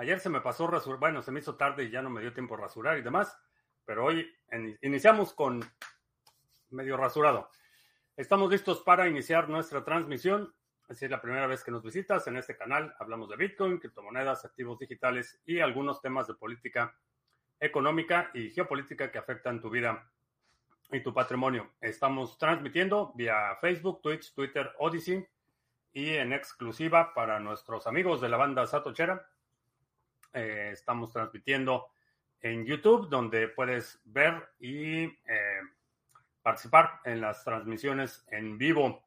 Ayer se me pasó rasurar, bueno, se me hizo tarde y ya no me dio tiempo a rasurar y demás, pero hoy iniciamos con medio rasurado. Estamos listos para iniciar nuestra transmisión. Si es la primera vez que nos visitas en este canal, hablamos de Bitcoin, criptomonedas, activos digitales y algunos temas de política económica y geopolítica que afectan tu vida y tu patrimonio. Estamos transmitiendo vía Facebook, Twitch, Twitter, Odyssey y en exclusiva para nuestros amigos de la banda Satochera. Eh, estamos transmitiendo en YouTube, donde puedes ver y eh, participar en las transmisiones en vivo.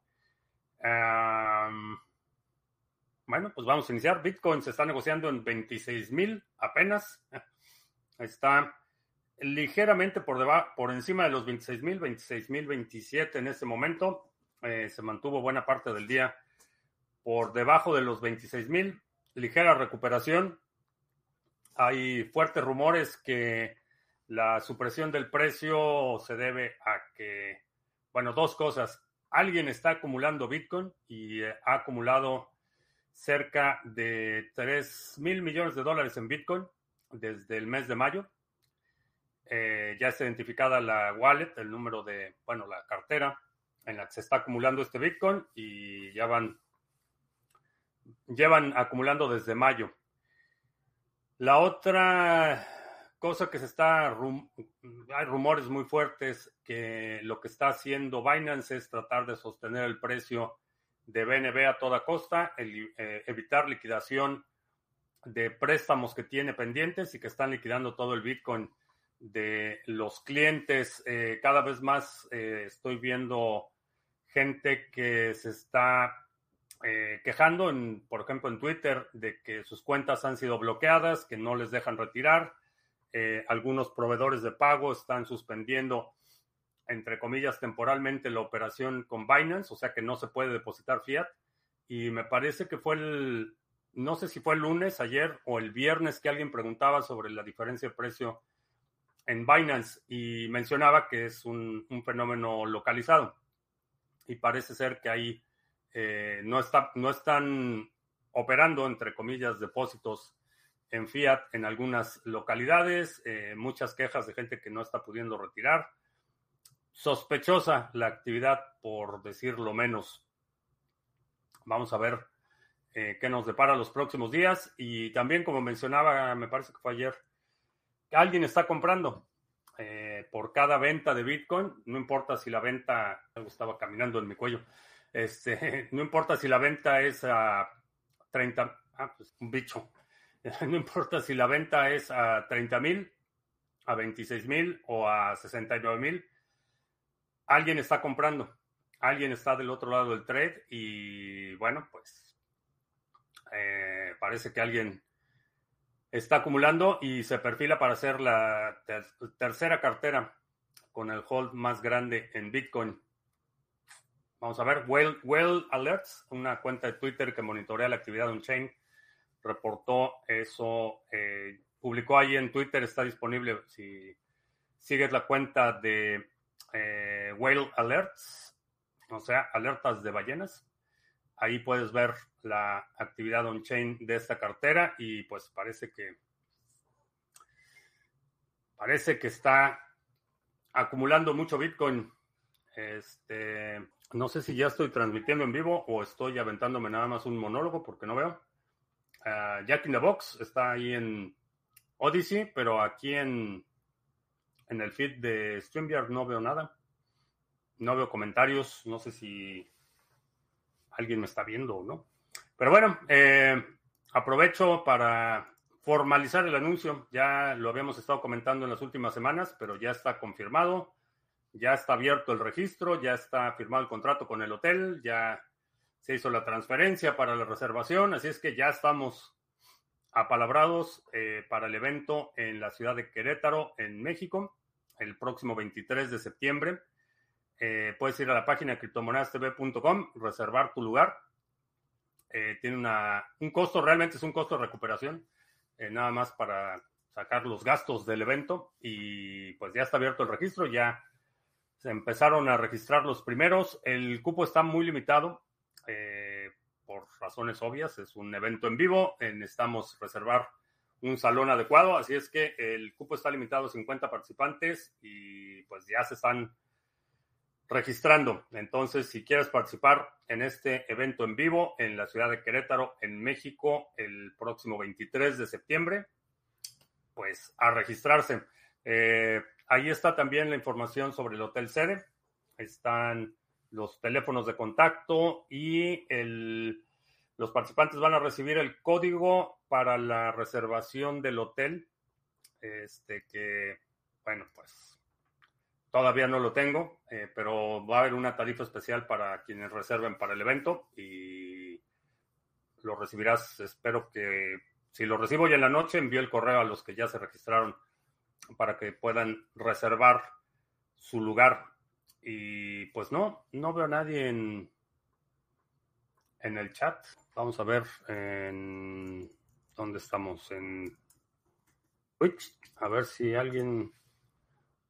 bueno, pues vamos a iniciar. Bitcoin se está negociando en 26 mil apenas. Está ligeramente por, debajo, por encima de los 26 mil, 26 mil 27 en este momento. Eh, se mantuvo buena parte del día por debajo de los 26 mil. Ligera recuperación. Hay fuertes rumores que la supresión del precio se debe a que, bueno, dos cosas. Alguien está acumulando Bitcoin y eh, ha acumulado cerca de 3 mil millones de dólares en Bitcoin desde el mes de mayo. Eh, ya está identificada la wallet, el número de, bueno, la cartera en la que se está acumulando este Bitcoin y ya van, llevan acumulando desde mayo. La otra cosa que se está, hay rumores muy fuertes que lo que está haciendo Binance es tratar de sostener el precio de BNB a toda costa, eh, evitar liquidación de préstamos que tiene pendientes y que están liquidando todo el Bitcoin de los clientes. Eh, cada vez más eh, estoy viendo gente que se está quejando, en, por ejemplo, en Twitter, de que sus cuentas han sido bloqueadas, que no les dejan retirar eh, algunos proveedores de pago están suspendiendo, entre comillas, temporalmente la operación con Binance, o sea que no se puede depositar fiat. Y me parece que fue el, no sé si fue el lunes, ayer o el viernes que alguien preguntaba sobre la diferencia de precio en Binance y mencionaba que es un, fenómeno localizado. Y parece ser que ahí eh, no, está, no están operando, entre comillas, depósitos en fiat en algunas localidades, eh, muchas quejas de gente que no está pudiendo retirar. Sospechosa la actividad, por decirlo menos. Vamos a ver eh, qué nos depara los próximos días. Y también, como mencionaba, me parece que fue ayer, alguien está comprando por cada venta de Bitcoin. No importa si la venta, estaba caminando en mi cuello. Este, no importa si la venta es a 30, ah, pues un bicho No importa si la venta es a 30 mil, a 26 mil o a 69 mil, alguien está comprando, alguien está del otro lado del trade y bueno, pues eh, parece que alguien está acumulando y se perfila para hacer la tercera cartera con el hold más grande en Bitcoin. Vamos a ver, Well, well Alerts, una cuenta de Twitter que monitorea la actividad de un chain reportó eso, eh, publicó ahí en Twitter, está disponible si sigues la cuenta de eh, Whale Alerts, o sea, alertas de ballenas. Ahí puedes ver la actividad on-chain de esta cartera y pues parece que parece que está acumulando mucho Bitcoin. Este, no sé si ya estoy transmitiendo en vivo o estoy aventándome nada más un monólogo porque no veo. Jack in the Box está ahí en Odyssey, pero aquí en, en el feed de StreamYard no veo nada. No veo comentarios. No sé si alguien me está viendo o no. Pero bueno, eh, aprovecho para formalizar el anuncio. Ya lo habíamos estado comentando en las últimas semanas, pero ya está confirmado. Ya está abierto el registro, ya está firmado el contrato con el hotel, ya se hizo la transferencia para la reservación, así es que ya estamos apalabrados eh, para el evento en la ciudad de Querétaro, en México, el próximo 23 de septiembre. Eh, puedes ir a la página criptomonedastv.com, reservar tu lugar. Eh, tiene una, un costo, realmente es un costo de recuperación, nada más para sacar los gastos del evento y pues ya está abierto el registro, ya se empezaron a registrar los primeros, el cupo está muy limitado, eh, por razones obvias, es un evento en vivo, necesitamos reservar un salón adecuado, así es que el cupo está limitado a 50 participantes y pues ya se están registrando. Entonces, si quieres participar en este evento en vivo en la ciudad de Querétaro, en México, el próximo 23 de septiembre, pues a registrarse. Eh, ahí está también la información sobre el hotel sede. Están los teléfonos de contacto y el, los participantes van a recibir el código para la reservación del hotel. Este que, bueno, pues todavía no lo tengo, eh, pero va a haber una tarifa especial para quienes reserven para el evento y lo recibirás, espero que si lo recibo ya en la noche, envío el correo a los que ya se registraron para que puedan reservar su lugar. Y pues no, no veo a nadie en, en el chat. Vamos a ver en dónde estamos en Twitch. A ver si alguien,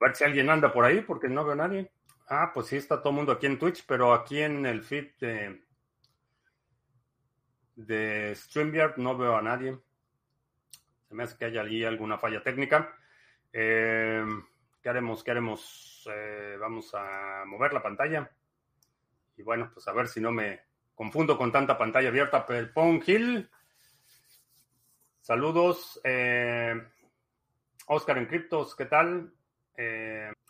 a ver si alguien anda por ahí, porque no veo a nadie. Ah, pues sí está todo el mundo aquí en Twitch, pero aquí en el feed de, StreamYard no veo a nadie me hace que haya allí alguna falla técnica. Eh, ¿Qué haremos? ¿Qué haremos? Eh, vamos a mover la pantalla. Y bueno, pues a ver si no me confundo con tanta pantalla abierta. Perpon Hill. Saludos. Eh, Oscar en Criptos, ¿qué tal?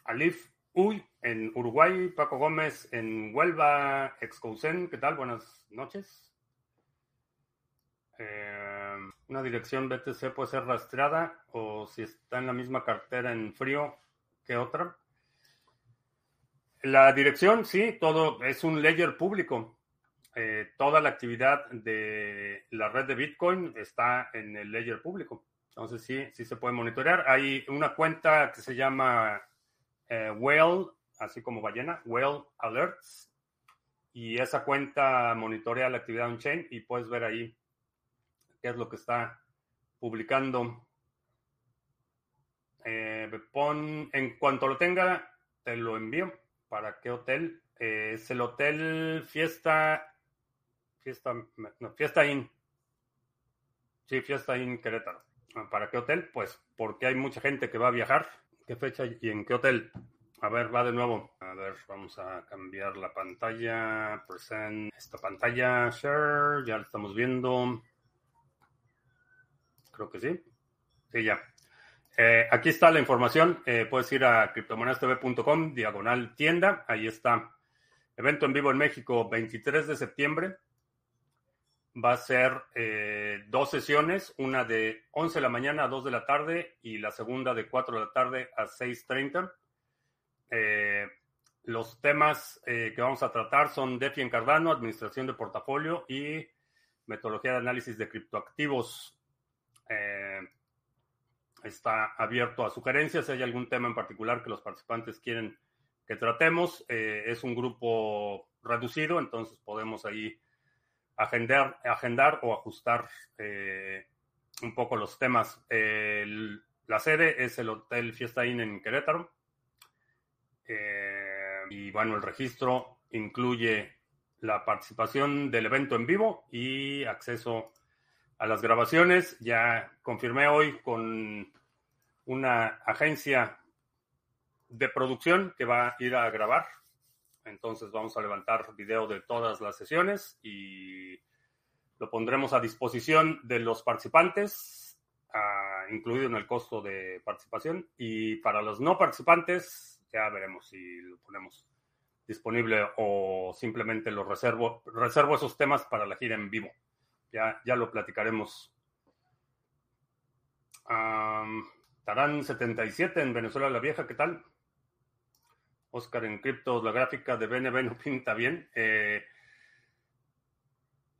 Alif Uy en Uruguay. Paco Gómez en Huelva. Excousen, ¿qué tal? Buenas noches. Una dirección BTC puede ser rastreada o si está en la misma cartera en frío que otra. La dirección, sí, todo es un ledger público. Eh, toda la actividad de la red de Bitcoin está en el ledger público. Entonces sí, sí se puede monitorear. Hay una cuenta que se llama eh, Whale, así como ballena, Whale Alerts. Y esa cuenta monitorea la actividad on-chain y puedes ver ahí qué es lo que está publicando. Eh, pon, en cuanto lo tenga, te lo envío. ¿Para qué hotel? Eh, es el hotel Fiesta. Fiesta. No, Fiesta Inn. Sí, Fiesta Inn Querétaro. ¿Para qué hotel? Pues porque hay mucha gente que va a viajar. ¿Qué fecha y en qué hotel? A ver, va de nuevo. A ver, vamos a cambiar la pantalla. Present esta pantalla. Share. Ya la estamos viendo. Creo que sí. Sí, ya. Eh, aquí está la información. Eh, puedes ir a criptomonedastv.com, diagonal tienda. Ahí está. Evento en vivo en México, 23 de septiembre. Va a ser eh, dos sesiones, una de 11 de la mañana a 2 de la tarde y la segunda de 4 de la tarde a 6.30. los temas que vamos a tratar son DeFi en Cardano, administración de portafolio y metodología de análisis de criptoactivos. Eh, está abierto a sugerencias. Si hay algún tema en particular que los participantes quieren que tratemos, eh, es un grupo reducido, entonces podemos ahí agendar, agendar o ajustar eh, un poco los temas. la sede es el Hotel Fiesta Inn en Querétaro. y bueno, el registro incluye la participación del evento en vivo y acceso a las grabaciones. Ya confirmé hoy con una agencia de producción que va a ir a grabar. Entonces vamos a levantar video de todas las sesiones y lo pondremos a disposición de los participantes, incluido en el costo de participación. Y para los no participantes, ya veremos si lo ponemos disponible o simplemente lo reservo, reservo esos temas para la gira en vivo. Ya, ya lo platicaremos. Tarán 77 en Venezuela la Vieja, ¿qué tal? Oscar en criptos, la gráfica de BNB no pinta bien. Eh,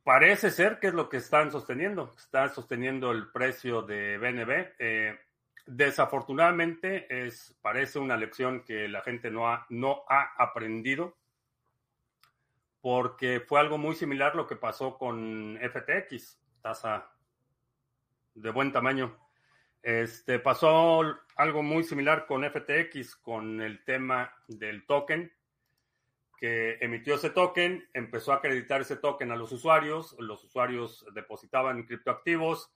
parece ser que es lo que están sosteniendo. Está sosteniendo el precio de BNB. Eh, desafortunadamente, es, parece una lección que la gente no ha, no ha aprendido porque fue algo muy similar lo que pasó con FTX, tasa de buen tamaño. Este, pasó algo muy similar con FTX, con el tema del token, que emitió ese token, empezó a acreditar ese token a los usuarios, los usuarios depositaban criptoactivos,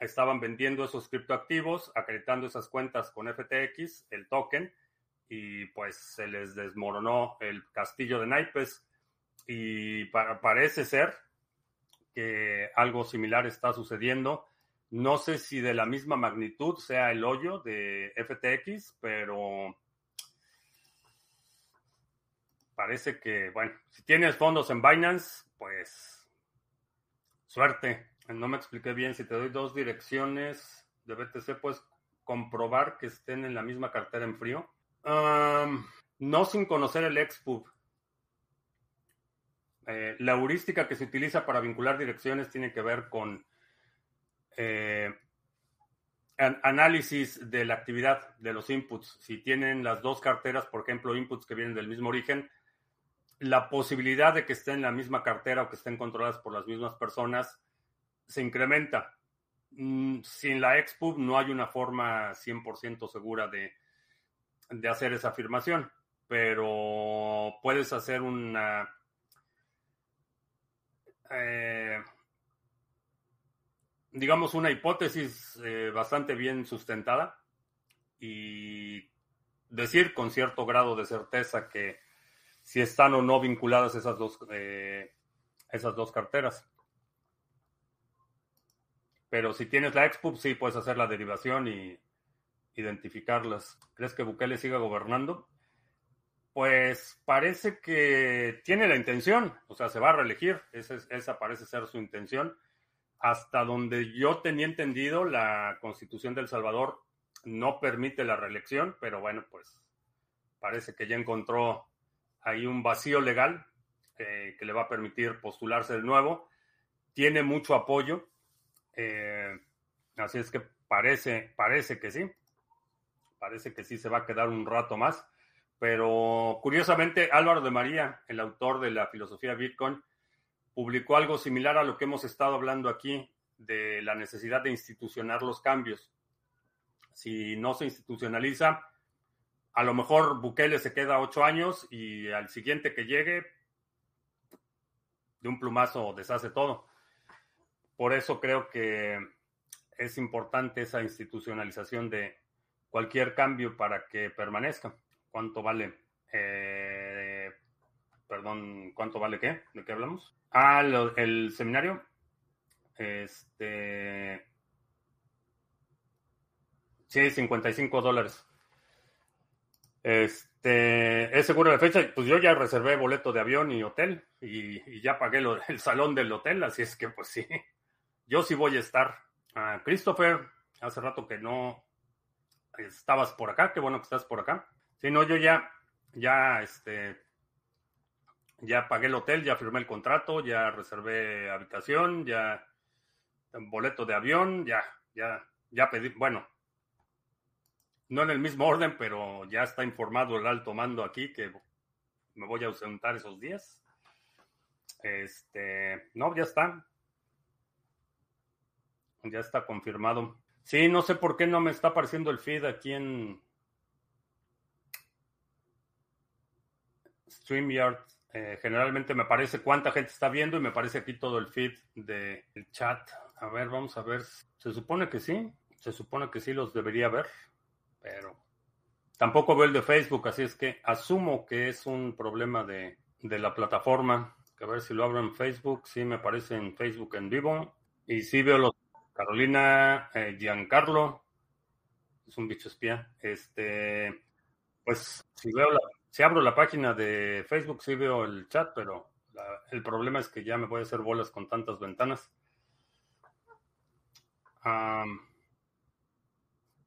estaban vendiendo esos criptoactivos, acreditando esas cuentas con FTX, el token, y pues se les desmoronó el castillo de naipes. Y parece ser que algo similar está sucediendo. No sé si de la misma magnitud sea el hoyo de FTX, pero parece que, bueno, si tienes fondos en Binance, pues suerte. No me expliqué bien. Si te doy dos direcciones de BTC, puedes comprobar que estén en la misma cartera en frío. no sin conocer el expub. Eh, la heurística que se utiliza para vincular direcciones tiene que ver con eh, análisis de la actividad de los inputs. Si tienen las dos carteras, por ejemplo, inputs que vienen del mismo origen, la posibilidad de que estén en la misma cartera o que estén controladas por las mismas personas se incrementa. Mm, sin la expub no hay una forma 100% segura de, de hacer esa afirmación, pero puedes hacer una... Eh, digamos, una hipótesis eh, bastante bien sustentada y decir con cierto grado de certeza que si están o no vinculadas esas dos, eh, esas dos carteras. Pero si tienes la Expub, sí puedes hacer la derivación y identificarlas. ¿Crees que Bukele siga gobernando? Pues parece que tiene la intención, o sea, se va a reelegir, esa, esa parece ser su intención. Hasta donde yo tenía entendido, la constitución del Salvador no permite la reelección, pero bueno, pues parece que ya encontró hay un vacío legal eh, que le va a permitir postularse de nuevo. Tiene mucho apoyo, eh, así es que parece, parece que sí, parece que sí se va a quedar un rato más. Pero curiosamente, Álvaro de María, el autor de la filosofía Bitcoin, publicó algo similar a lo que hemos estado hablando aquí de la necesidad de institucionar los cambios. Si no se institucionaliza, a lo mejor Bukele se queda ocho años y al siguiente que llegue, de un plumazo deshace todo. Por eso creo que es importante esa institucionalización de cualquier cambio para que permanezca. ¿Cuánto vale? Eh, perdón, ¿cuánto vale qué? ¿De qué hablamos? Ah, el seminario. Este. Sí, 55 dólares. Este, es seguro la fecha, pues yo ya reservé boleto de avión y hotel y, ya pagué el salón del hotel, así es que pues sí, yo sí voy a estar. Christopher, hace rato que no estabas por acá, qué bueno que estás por acá. Si no, yo ya, ya, este, ya pagué el hotel, ya firmé el contrato, ya reservé habitación, ya boleto de avión, ya, ya, ya pedí, bueno, no en el mismo orden, pero ya está informado el alto mando aquí que me voy a ausentar esos días. Este, no, ya está. Ya está confirmado. Sí, no sé por qué no me está apareciendo el feed aquí en StreamYard. Eh, generalmente me parece cuánta gente está viendo y me parece aquí todo el feed del chat. A ver, vamos a ver. Se supone que sí. Se supone que sí los debería ver pero tampoco veo el de Facebook, así es que asumo que es un problema de, la plataforma. a ver si lo abro en Facebook, sí me aparece en Facebook en vivo. Y sí veo los Carolina eh, Giancarlo, es un bicho espía. Este, pues si veo la, si abro la página de Facebook, sí veo el chat, pero el problema es que ya me voy a hacer bolas con tantas ventanas.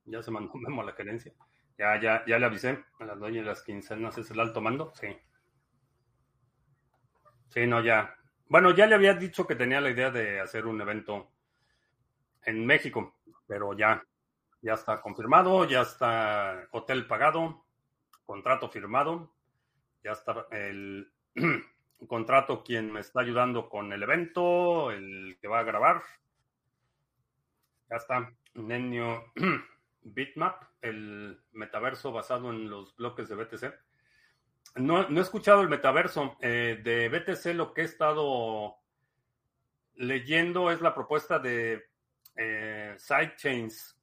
Ya se mandó memo la gerencia. Ya, ya, ya le avisé a las dueñas de las quincenas. ¿Es el alto mando? Sí. Sí, no, ya. Bueno, ya le había dicho que tenía la idea de hacer un evento en México, pero ya, ya está confirmado, ya está hotel pagado, contrato firmado, ya está el contrato quien me está ayudando con el evento, el que va a grabar. Ya está. Nenio Bitmap, el metaverso basado en los bloques de BTC. No, he escuchado el metaverso. Eh, de BTC lo que he estado leyendo es la propuesta de Eh, sidechains,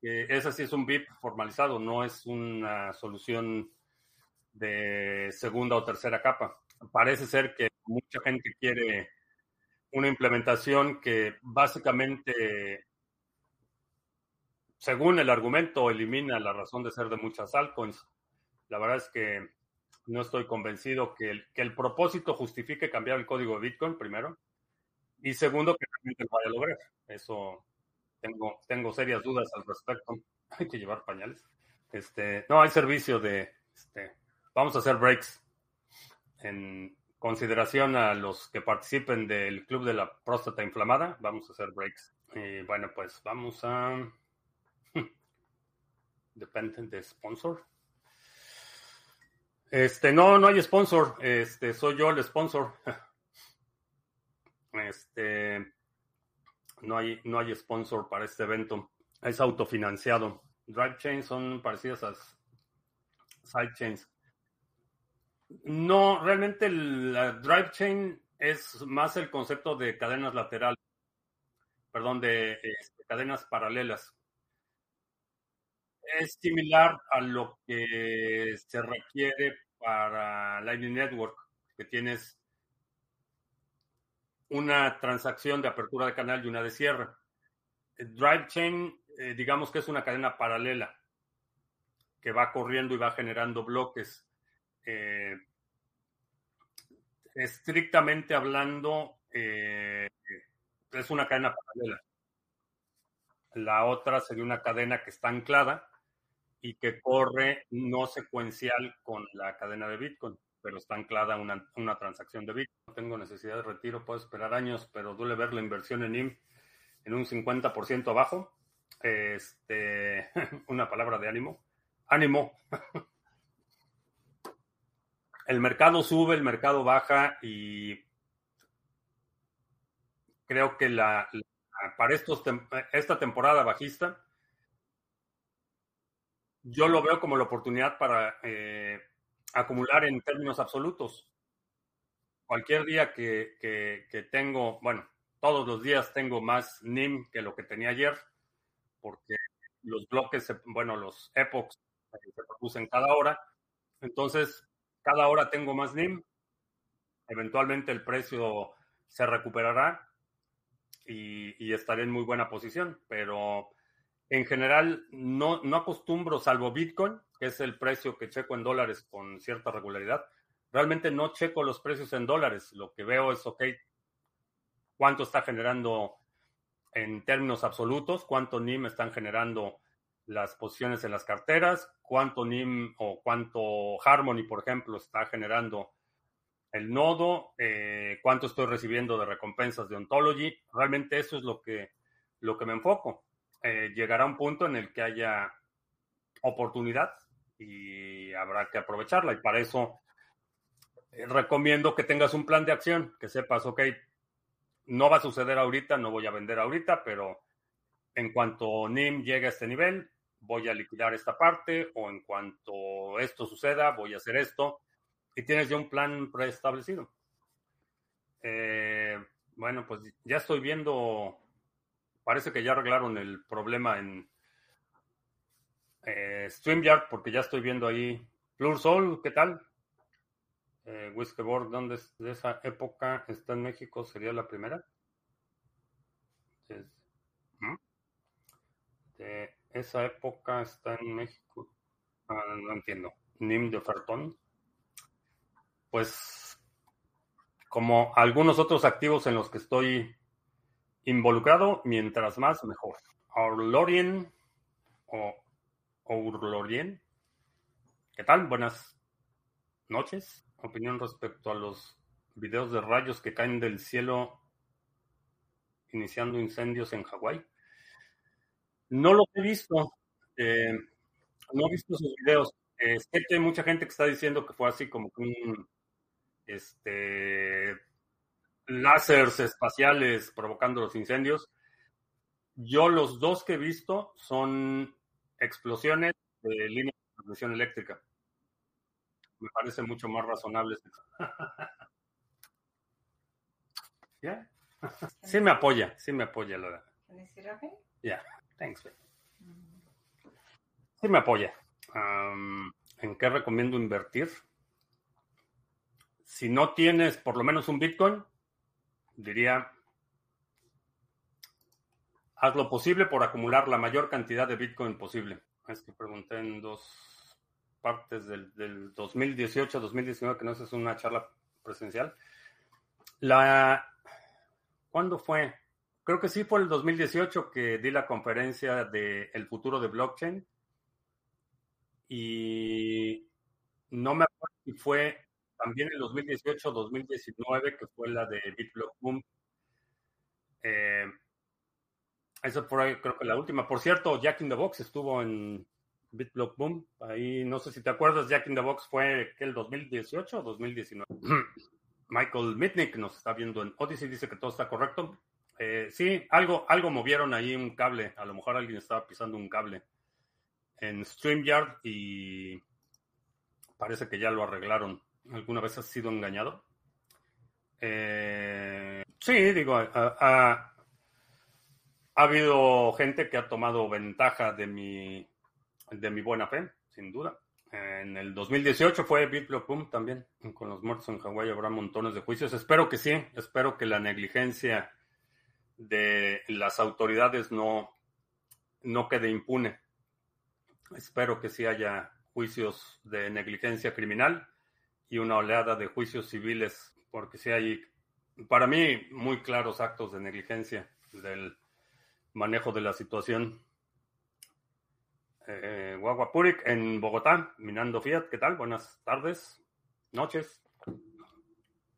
que ese sí es un VIP formalizado, no es una solución de segunda o tercera capa. Parece ser que mucha gente quiere una implementación que básicamente, según el argumento, elimina la razón de ser de muchas altcoins. La verdad es que no estoy convencido que el, que el propósito justifique cambiar el código de Bitcoin, primero. Y segundo, que realmente lo vaya a lograr. Eso tengo, tengo serias dudas al respecto. Hay que llevar pañales. Este, no, hay servicio de, este, vamos a hacer breaks en consideración a los que participen del club de la próstata inflamada. Vamos a hacer breaks. Y bueno, pues vamos a... Depende de sponsor. Este, no, no hay sponsor. Este, soy yo el sponsor. Este, no hay, no hay sponsor para este evento. Es autofinanciado. Drive chains son parecidas a sidechains. No, realmente la drive chain es más el concepto de cadenas laterales, perdón, de este, cadenas paralelas. Es similar a lo que se requiere para Lightning Network, que tienes una transacción de apertura de canal y una de cierre. Drive chain, eh, digamos que es una cadena paralela que va corriendo y va generando bloques. Eh, estrictamente hablando, eh, es una cadena paralela. La otra sería una cadena que está anclada y que corre no secuencial con la cadena de Bitcoin pero está anclada una, una transacción de Bitcoin. No tengo necesidad de retiro, puedo esperar años, pero duele ver la inversión en IM en un 50% abajo. Este, una palabra de ánimo. Ánimo. El mercado sube, el mercado baja y creo que la, para estos, esta temporada bajista, yo lo veo como la oportunidad para eh, acumular en términos absolutos. Cualquier día que, que, tengo, bueno, todos los días tengo más NIM que lo que tenía ayer, porque los bloques, bueno, los epochs se producen cada hora. Entonces, cada hora tengo más NIM. Eventualmente el precio se recuperará y, y, estaré en muy buena posición, pero en general no, no acostumbro, salvo Bitcoin, que es el precio que checo en dólares con cierta regularidad. Realmente no checo los precios en dólares. Lo que veo es, ok, cuánto está generando en términos absolutos, cuánto NIM están generando las posiciones en las carteras, cuánto NIM o cuánto Harmony, por ejemplo, está generando el nodo, eh, cuánto estoy recibiendo de recompensas de Ontology. Realmente eso es lo que, lo que me enfoco. Eh, llegará un punto en el que haya oportunidad y habrá que aprovecharla. Y para eso eh, recomiendo que tengas un plan de acción, que sepas, ok, no va a suceder ahorita, no voy a vender ahorita, pero en cuanto NIM llegue a este nivel, voy a liquidar esta parte o en cuanto esto suceda, voy a hacer esto. Y tienes ya un plan preestablecido. Eh, bueno, pues ya estoy viendo, parece que ya arreglaron el problema en, eh, StreamYard, porque ya estoy viendo ahí. Plur ¿qué tal? Eh, Whiskeyboard, ¿dónde es de esa época? ¿Está en México? ¿Sería la primera? De esa época está en México. Ah, no entiendo. Nim de ofertón. Pues como algunos otros activos en los que estoy involucrado, mientras más mejor. Lorien o Ourlorien. ¿Qué tal? Buenas noches. Opinión respecto a los videos de rayos que caen del cielo iniciando incendios en Hawái. No lo he visto. Eh, no he visto esos videos. Eh, sé que hay mucha gente que está diciendo que fue así como un este láseres espaciales provocando los incendios. Yo los dos que he visto son explosiones de línea de transmisión eléctrica. Me parece mucho más razonable. ¿Ya? Sí me apoya, sí me apoya la Yeah, thanks. Sí me apoya. ¿En qué recomiendo invertir? Si no tienes por lo menos un Bitcoin, diría, haz lo posible por acumular la mayor cantidad de Bitcoin posible. Es que pregunté en dos partes del, del 2018-2019, que no es una charla presencial. La, ¿Cuándo fue? Creo que sí fue el 2018 que di la conferencia de El futuro de blockchain. Y no me acuerdo si fue también el 2018 2019, que fue la de BitBlock Boom. Eh, esa fue creo que la última. Por cierto, Jack in the Box estuvo en BitBlock Boom. Ahí no sé si te acuerdas, Jack in the Box fue el 2018 o 2019. Michael Mitnick nos está viendo en Odyssey, dice que todo está correcto. Eh, sí, algo, algo movieron ahí un cable. A lo mejor alguien estaba pisando un cable en StreamYard y parece que ya lo arreglaron. ¿Alguna vez has sido engañado? Eh, sí, digo, ha, habido gente que ha tomado ventaja de mi, de mi buena fe, sin duda. En el 2018 fue BitBlock también. Con los muertos en Hawái habrá montones de juicios. Espero que sí. Espero que la negligencia de las autoridades no, no quede impune. Espero que sí haya juicios de negligencia criminal y una oleada de juicios civiles, porque sí hay, para mí, muy claros actos de negligencia del manejo de la situación. Eh, Guaguapurik en Bogotá, minando Fiat, ¿qué tal? Buenas tardes, noches.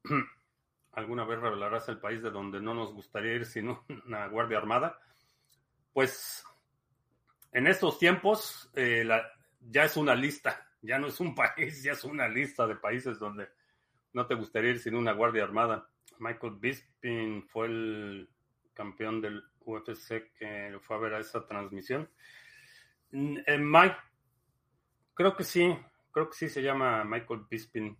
¿Alguna vez revelarás el país de donde no nos gustaría ir sin una Guardia Armada? Pues en estos tiempos eh, ya es una lista ya no es un país, ya es una lista de países donde no te gustaría ir sin una guardia armada. Michael Bisping fue el campeón del UFC que fue a ver a esa transmisión. Mm, eh, Mike, creo que sí, creo que sí se llama Michael Bisping.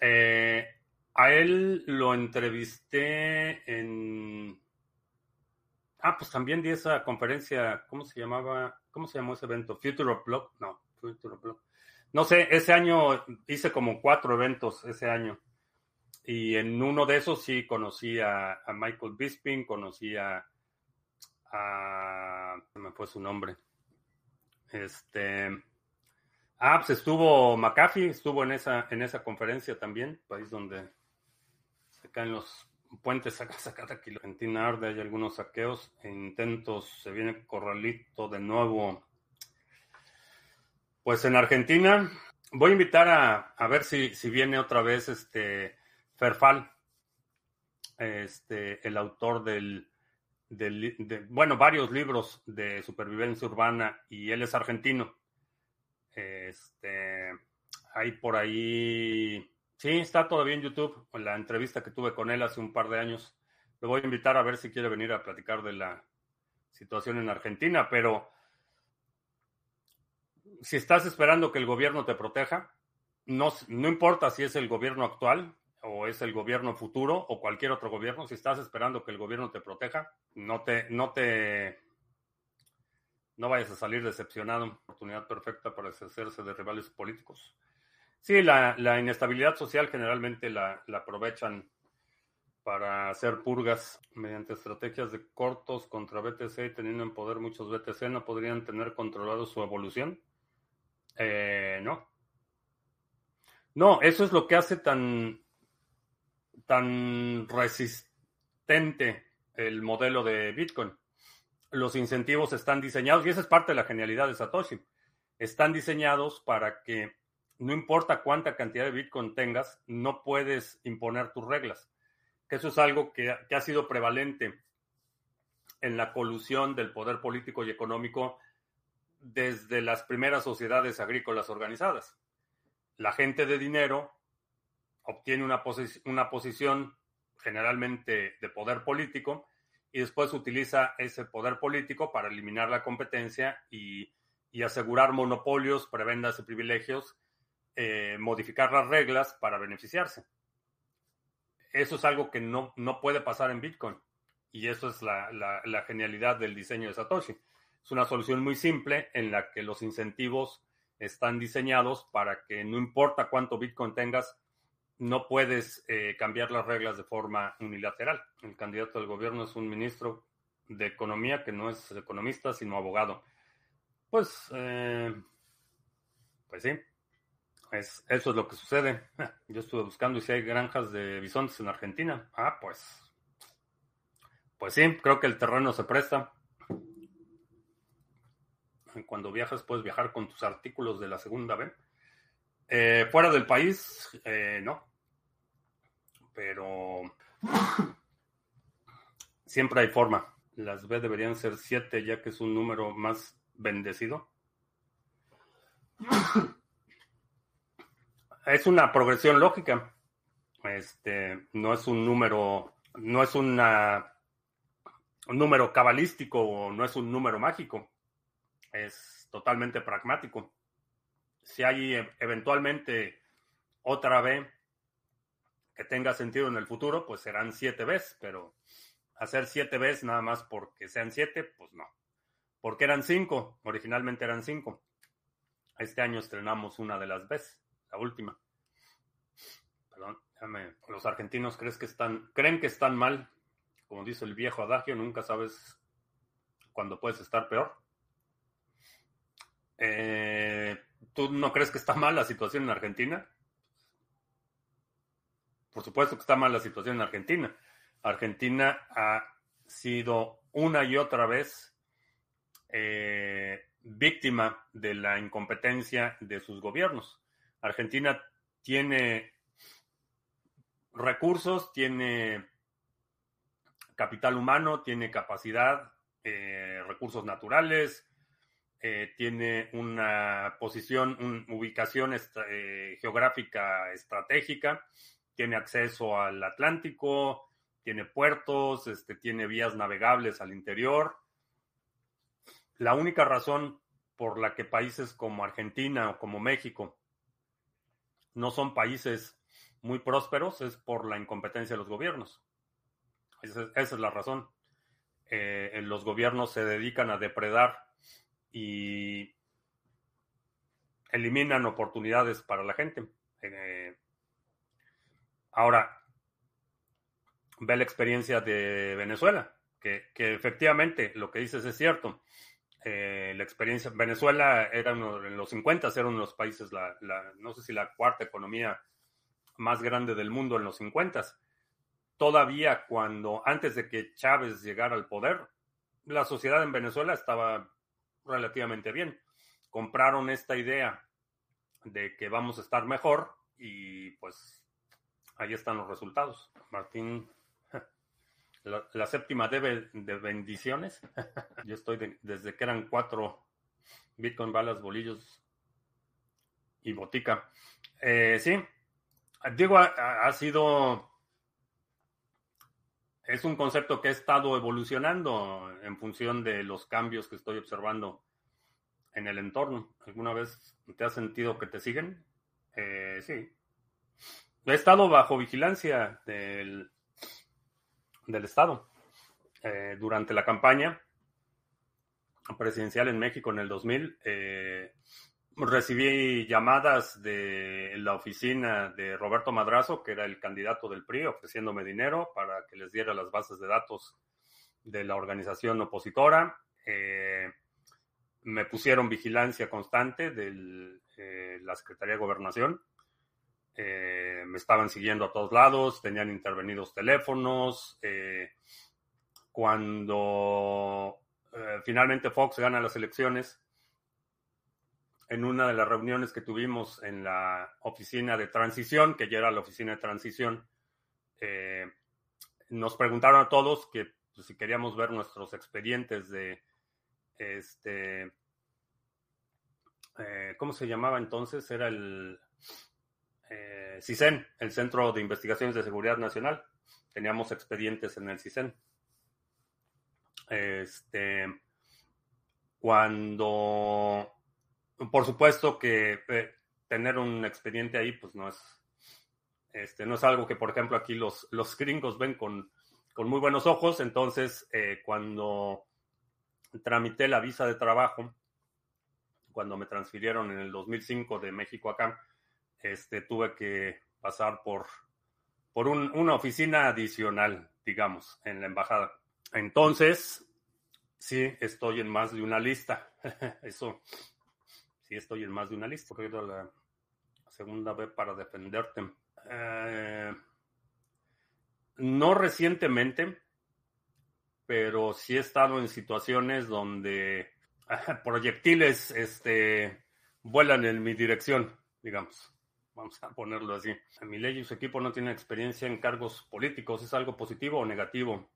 Eh, a él lo entrevisté en. Ah, pues también di esa conferencia, ¿cómo se llamaba? ¿Cómo se llamó ese evento? Future of Block, no, Future of Block. No sé, ese año hice como cuatro eventos ese año. Y en uno de esos sí conocí a, Michael Bisping, conocí a, a. me fue su nombre. Este. Ah, pues estuvo McAfee, estuvo en esa, en esa conferencia también, país donde se caen los puentes a cada kilo. Argentina arde, hay algunos saqueos e intentos, se viene corralito de nuevo pues en Argentina voy a invitar a, ver si, viene otra vez este Ferfal, este, el autor del, de, bueno, varios libros de supervivencia urbana y él es argentino. Este, hay por ahí, sí, está todavía en YouTube, la entrevista que tuve con él hace un par de años. Le voy a invitar a ver si quiere venir a platicar de la situación en Argentina, pero si estás esperando que el gobierno te proteja, no, no importa si es el gobierno actual o es el gobierno futuro o cualquier otro gobierno, si estás esperando que el gobierno te proteja, no te, no te, no vayas a salir decepcionado. Oportunidad perfecta para deshacerse de rivales políticos. Sí, la, inestabilidad social generalmente la, la, aprovechan para hacer purgas mediante estrategias de cortos contra BTC y teniendo en poder muchos BTC, no podrían tener controlado su evolución. Eh, no. No, eso es lo que hace tan, tan resistente el modelo de Bitcoin. Los incentivos están diseñados, y esa es parte de la genialidad de Satoshi, están diseñados para que no importa cuánta cantidad de Bitcoin tengas, no puedes imponer tus reglas. Que eso es algo que, que ha sido prevalente en la colusión del poder político y económico desde las primeras sociedades agrícolas organizadas. La gente de dinero obtiene una, una posición generalmente de poder político y después utiliza ese poder político para eliminar la competencia y, asegurar monopolios, prebendas y privilegios, eh, modificar las reglas para beneficiarse. Eso es algo que no, no puede pasar en Bitcoin. Y eso es la, la, genialidad del diseño de Satoshi. Es una solución muy simple en la que los incentivos están diseñados para que no importa cuánto Bitcoin tengas, no puedes eh, cambiar las reglas de forma unilateral. El candidato del gobierno es un ministro de economía que no es economista, sino abogado. Pues, eh, pues sí, es, eso es lo que sucede. Yo estuve buscando si hay granjas de bisontes en Argentina. Ah, pues, pues sí, creo que el terreno se presta. Cuando viajas puedes viajar con tus artículos de la segunda B. Eh, fuera del país, no pero siempre hay forma. Las B deberían ser 7 ya que es un número más bendecido. Es una progresión lógica. Este no es un número, no es un número cabalístico o no es un número mágico. Es totalmente pragmático. Si hay eventualmente otra B tenga sentido en el futuro, pues serán siete veces, pero hacer siete veces nada más porque sean siete, pues no. Porque eran cinco, originalmente eran cinco. Este año estrenamos una de las veces, la última. Perdón. Los argentinos crees que están, creen que están mal. Como dice el viejo adagio, nunca sabes cuándo puedes estar peor. Eh, ¿Tú no crees que está mal la situación en Argentina? Por supuesto que está mal la situación en Argentina. Argentina ha sido una y otra vez eh, víctima de la incompetencia de sus gobiernos. Argentina tiene recursos, tiene capital humano, tiene capacidad, eh, recursos naturales, eh, tiene una posición, una ubicación geográfica estratégica tiene acceso al Atlántico, tiene puertos, este, tiene vías navegables al interior. La única razón por la que países como Argentina o como México no son países muy prósperos es por la incompetencia de los gobiernos. Esa, es la razón. Eh, los gobiernos se dedican a depredar y eliminan oportunidades para la gente. Eh, Ahora, ve la experiencia de Venezuela, que, efectivamente lo que dices es cierto. Eh, la experiencia, Venezuela era en los 50, era uno de los países, la, no sé si la cuarta economía más grande del mundo en los 50. Todavía cuando, antes de que Chávez llegara al poder, la sociedad en Venezuela estaba relativamente bien. Compraron esta idea de que vamos a estar mejor y pues ahí están los resultados. Martín, la, séptima debe de bendiciones. Yo estoy desde que eran cuatro Bitcoin, balas, bolillos y botica. Eh, sí, digo, ha, sido, es un concepto que ha estado evolucionando en función de los cambios que estoy observando en el entorno. ¿Alguna vez te has sentido que te siguen? Eh, sí. He estado bajo vigilancia del, del Estado eh, durante la campaña presidencial en México en el 2000. Eh, recibí llamadas de la oficina de Roberto Madrazo, que era el candidato del PRI, ofreciéndome dinero para que les diera las bases de datos de la organización opositora. Eh, me pusieron vigilancia constante de la Secretaría de Gobernación eh, me estaban siguiendo a todos lados, tenían intervenidos teléfonos. Eh, cuando eh, finalmente Fox gana las elecciones, en una de las reuniones que tuvimos en la oficina de transición, que ya era la oficina de transición, nos preguntaron a todos que pues, si queríamos ver nuestros expedientes de este, ¿cómo se llamaba entonces? Era el eh, CISEN, el Centro de Investigaciones de Seguridad Nacional. Teníamos expedientes en el CISEN. Este, cuando, por supuesto que eh, tener un expediente ahí, pues no es, este, no es algo que, por ejemplo, aquí los, los gringos ven con, con muy buenos ojos. Entonces, eh, cuando tramité la visa de trabajo, cuando me transfirieron en el 2005 de México acá, este, tuve que pasar por, por una oficina adicional, digamos, en la embajada. Entonces, sí, estoy en más de una lista. Eso, sí, estoy en más de una lista. Porque la segunda vez para defenderte. Eh, no recientemente, pero sí he estado en situaciones donde proyectiles este, vuelan en mi dirección, digamos. Vamos a ponerlo así. Mi ley y su equipo no tienen experiencia en cargos políticos. ¿Es algo positivo o negativo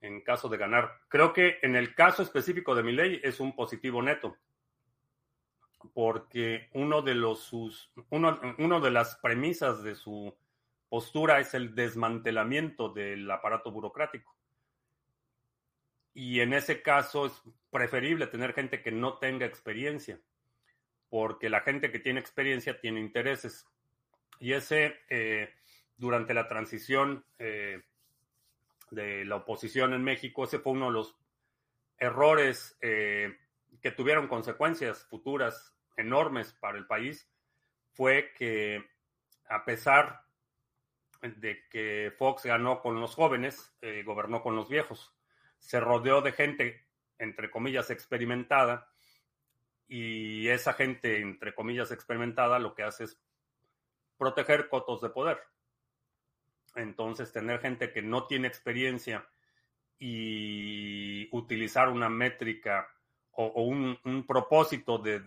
en caso de ganar? Creo que en el caso específico de mi ley es un positivo neto. Porque uno de los sus, uno, uno de las premisas de su postura es el desmantelamiento del aparato burocrático. Y en ese caso es preferible tener gente que no tenga experiencia, porque la gente que tiene experiencia tiene intereses. Y ese, eh, durante la transición eh, de la oposición en México, ese fue uno de los errores eh, que tuvieron consecuencias futuras enormes para el país, fue que a pesar de que Fox ganó con los jóvenes, gobernó con los viejos se rodeó de gente, entre comillas, experimentada, y esa gente, entre comillas, experimentada, lo que hace es proteger cotos de poder. Entonces, tener gente que no tiene experiencia y utilizar una métrica o, un, propósito de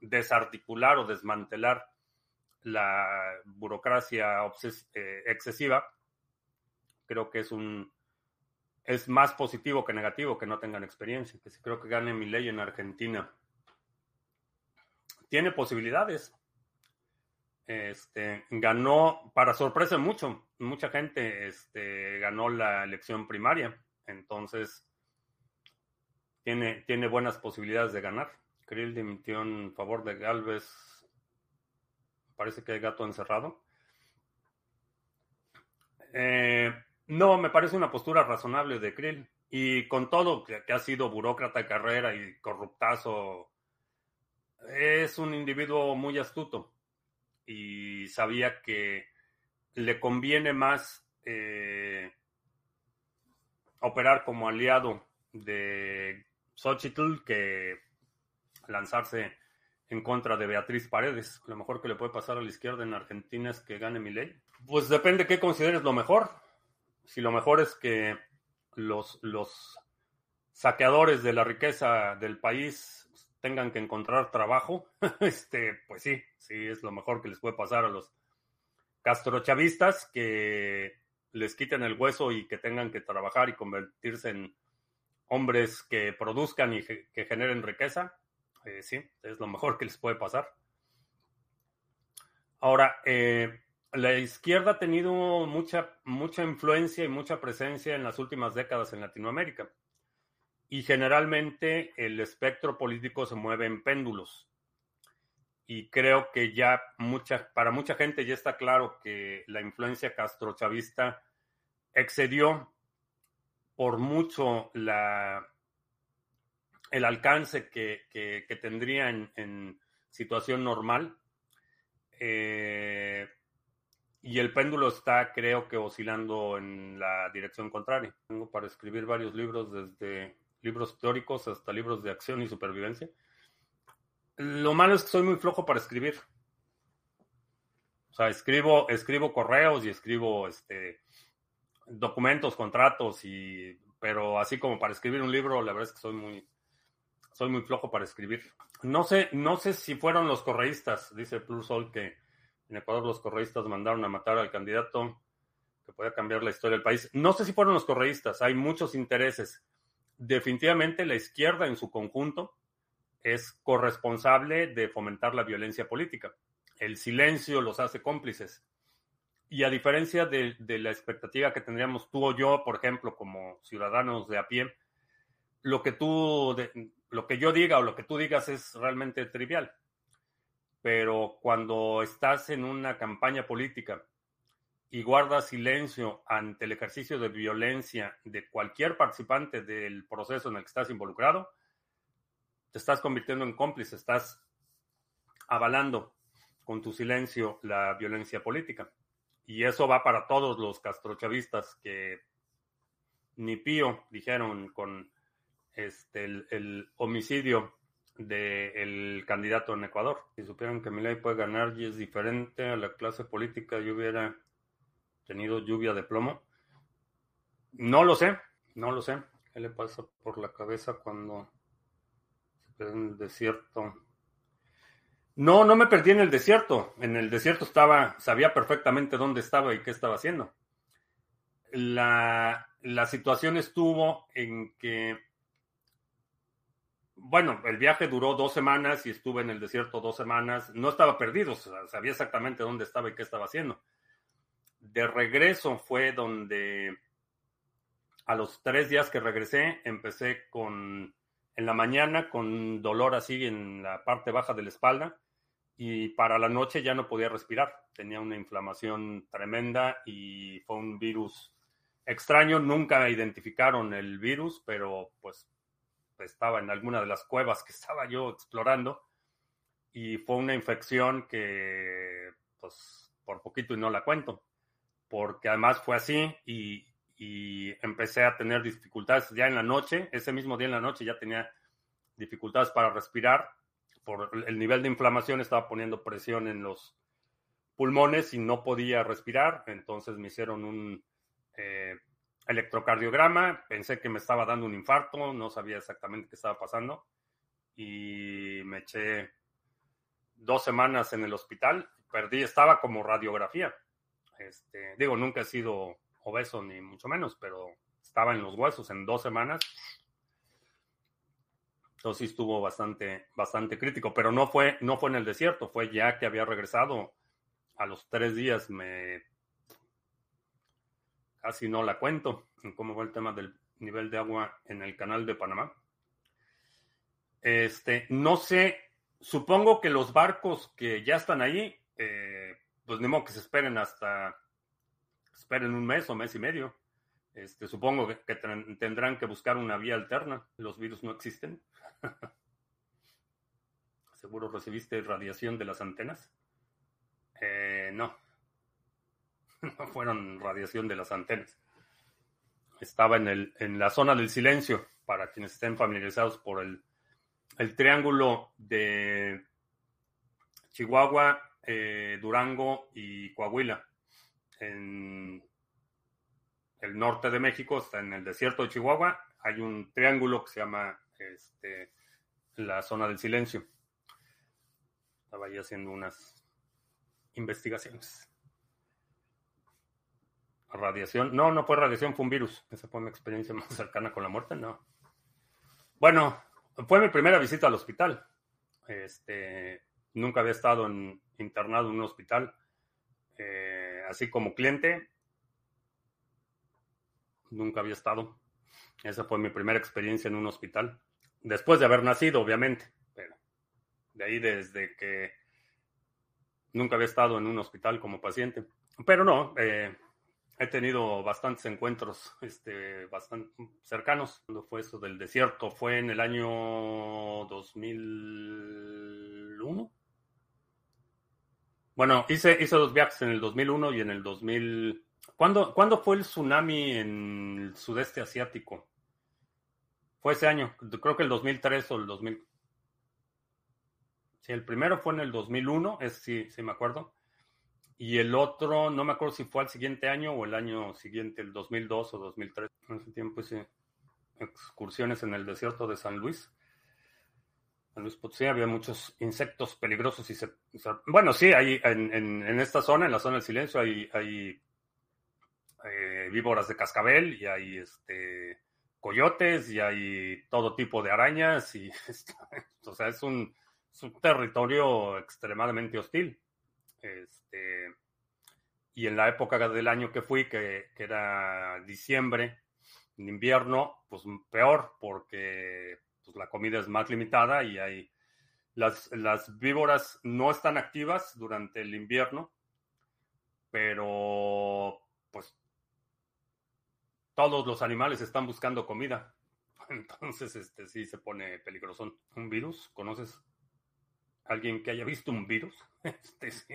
desarticular o desmantelar la burocracia eh, excesiva, creo que es un, es más positivo que negativo que no tengan experiencia. Que sí creo que gane mi ley en Argentina. Tiene posibilidades. Este, ganó, para sorpresa mucho, mucha gente este, ganó la elección primaria. Entonces, tiene, tiene buenas posibilidades de ganar. Krill dimitió en favor de Galvez. Parece que hay gato encerrado. Eh, no, me parece una postura razonable de Krill. Y con todo que, ha sido burócrata de carrera y corruptazo, es un individuo muy astuto. Y sabía que le conviene más eh, operar como aliado de Xochitl que lanzarse en contra de Beatriz Paredes. Lo mejor que le puede pasar a la izquierda en Argentina es que gane mi ley. Pues depende qué consideres lo mejor si lo mejor es que los, los saqueadores de la riqueza del país tengan que encontrar trabajo, este, pues sí, sí es lo mejor que les puede pasar a los castrochavistas que les quiten el hueso y que tengan que trabajar y convertirse en hombres que produzcan y que generen riqueza. Eh, sí, es lo mejor que les puede pasar. Ahora, eh, la izquierda ha tenido mucha, mucha influencia y mucha presencia en las últimas décadas en Latinoamérica. Y generalmente el espectro político se mueve en péndulos. Y creo que ya mucha, para mucha gente ya está claro que la influencia castrochavista excedió por mucho la, el alcance que, tendría en, situación normal. Eh, y el péndulo está, creo que, oscilando en la dirección contraria. Tengo para escribir varios libros, desde libros teóricos hasta libros de acción y supervivencia. Lo malo es que soy muy flojo para escribir. O sea, escribo, escribo correos y escribo este, documentos, contratos, y, pero así como para escribir un libro, la verdad es que soy muy, soy muy flojo para escribir. No sé, no sé si fueron los correístas, dice Plursol, que en Ecuador los correístas mandaron a matar al candidato que podía cambiar la historia del país. No sé si fueron los correístas, hay muchos intereses. Definitivamente la izquierda en su conjunto es corresponsable de fomentar la violencia política. El silencio los hace cómplices. Y a diferencia de, la expectativa que tendríamos tú o yo, por ejemplo, como ciudadanos de a pie, lo que tú, lo que yo diga o lo que tú digas es realmente trivial pero cuando estás en una campaña política y guardas silencio ante el ejercicio de violencia de cualquier participante del proceso en el que estás involucrado, te estás convirtiendo en cómplice, estás avalando con tu silencio la violencia política. Y eso va para todos los castrochavistas que ni pío dijeron con este, el, homicidio del candidato en Ecuador. Si supieran que Milei puede ganar y es diferente a la clase política, yo hubiera tenido lluvia de plomo. No lo sé, no lo sé. ¿Qué le pasa por la cabeza cuando se pierde en el desierto? No, no me perdí en el desierto. En el desierto estaba, sabía perfectamente dónde estaba y qué estaba haciendo. La, la situación estuvo en que, bueno, el viaje duró dos semanas y estuve en el desierto dos semanas. No estaba perdido, sabía exactamente dónde estaba y qué estaba haciendo. De regreso fue donde a los tres días que regresé empecé con, en la mañana con dolor así en la parte baja de la espalda y para la noche ya no podía respirar. Tenía una inflamación tremenda y fue un virus extraño. Nunca identificaron el virus, pero pues estaba en alguna de las cuevas que estaba yo explorando y fue una infección que pues por poquito y no la cuento, porque además fue así y, y empecé a tener dificultades ya en la noche, ese mismo día en la noche ya tenía dificultades para respirar por el nivel de inflamación estaba poniendo presión en los pulmones y no podía respirar. Entonces me hicieron un eh, electrocardiograma. Pensé que me estaba dando un infarto, no sabía exactamente qué estaba pasando. Y me eché dos semanas en el hospital. Perdí, estaba como radiografía. Este, digo, nunca he sido obeso ni mucho menos, pero estaba en los huesos en dos semanas entonces sí estuvo bastante, bastante crítico, pero no fue, no fue en el desierto, fue ya que había regresado. A los tres días me casi no la cuento en cómo va el tema del nivel de agua en el canal de Panamá. Este, no sé, supongo que los barcos que ya están ahí, eh, pues ni modo que se esperen hasta, esperen un mes o mes y medio. Este, supongo que, tendrán que buscar una vía alterna. Los virus no existen. ¿Seguro recibiste radiación de las antenas? Eh, no. No fueron radiación de las antenas. Estaba en, el, en la zona del silencio, para quienes estén familiarizados por el, el triángulo de Chihuahua, eh, Durango y Coahuila. En el norte de México, está en el desierto de Chihuahua, hay un triángulo que se llama este, la zona del silencio. Estaba ahí haciendo unas investigaciones. Radiación. No, no fue radiación, fue un virus. Esa fue mi experiencia más cercana con la muerte, no. Bueno, fue mi primera visita al hospital. Este, nunca había estado en, internado en un hospital. Eh, así como cliente, nunca había estado. Esa fue mi primera experiencia en un hospital. Después de haber nacido, obviamente. Pero de ahí desde que nunca había estado en un hospital como paciente. Pero no, eh, he tenido bastantes encuentros este, bastante cercanos. Cuando fue eso del desierto? Fue en el año 2001. Bueno, hice, hice dos viajes en el 2001 y en el 2000. ¿Cuándo, ¿Cuándo fue el tsunami en el sudeste asiático? Fue ese año, creo que el 2003 o el 2000. Sí, el primero fue en el 2001, es sí, sí me acuerdo. Y el otro, no me acuerdo si fue al siguiente año o el año siguiente, el 2002 o 2003. En ese tiempo hice excursiones en el desierto de San Luis. Luis Potosí había muchos insectos peligrosos y se, bueno, sí, hay en, esta zona, en la zona del silencio, hay, eh, víboras de cascabel y hay este coyotes y hay todo tipo de arañas y o sea, es un, territorio extremadamente hostil. Este, y en la época del año que fui, que, era diciembre, invierno, pues peor, porque pues, la comida es más limitada y hay las, las víboras no están activas durante el invierno, pero pues todos los animales están buscando comida. Entonces, este sí se pone peligroso. ¿Un virus? ¿Conoces alguien que haya visto un virus? Este sí.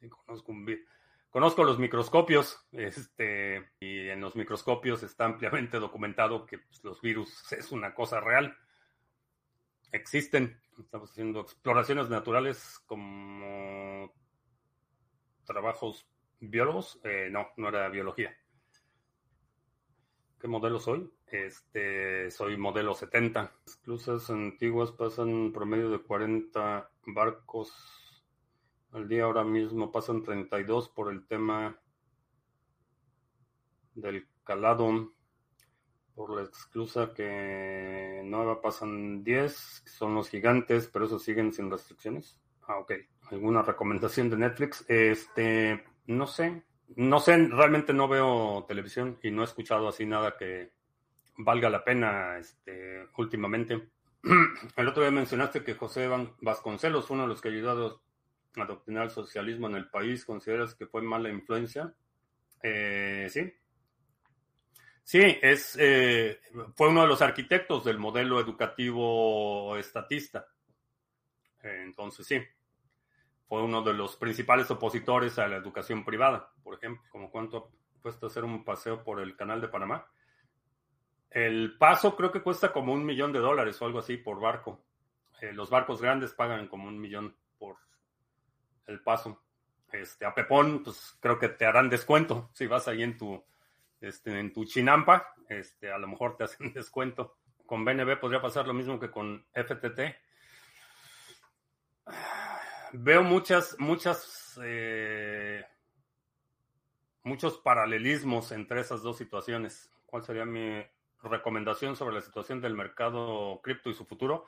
Sí, conozco un virus. Conozco los microscopios, este, y en los microscopios está ampliamente documentado que pues, los virus es una cosa real. Existen. Estamos haciendo exploraciones naturales como trabajos biólogos. Eh, no, no era biología. ¿Qué modelo soy? Este, soy modelo 70. Las antiguas pasan promedio de 40 barcos al día ahora mismo pasan 32 por el tema del calado. Por la exclusa que nueva pasan 10, que son los gigantes, pero esos siguen sin restricciones. Ah, ok. ¿Alguna recomendación de Netflix? Este, no sé. No sé, realmente no veo televisión y no he escuchado así nada que valga la pena este, últimamente. El otro día mencionaste que José Vasconcelos fue uno de los que ayudó adoctrinar el socialismo en el país, ¿consideras que fue mala influencia? Eh, sí. Sí, es, eh, fue uno de los arquitectos del modelo educativo estatista. Eh, entonces, sí, fue uno de los principales opositores a la educación privada, por ejemplo, como cuánto cuesta hacer un paseo por el canal de Panamá. El paso creo que cuesta como un millón de dólares o algo así por barco. los barcos grandes pagan como un millón por el paso. Este, a Pepón, pues creo que te harán descuento. Si vas ahí en tu, este, en tu chinampa, este, a lo mejor te hacen descuento. Con BNB podría pasar lo mismo que con FTT. Veo muchas, muchas, eh, muchos paralelismos entre esas dos situaciones. ¿Cuál sería mi recomendación sobre la situación del mercado cripto y su futuro?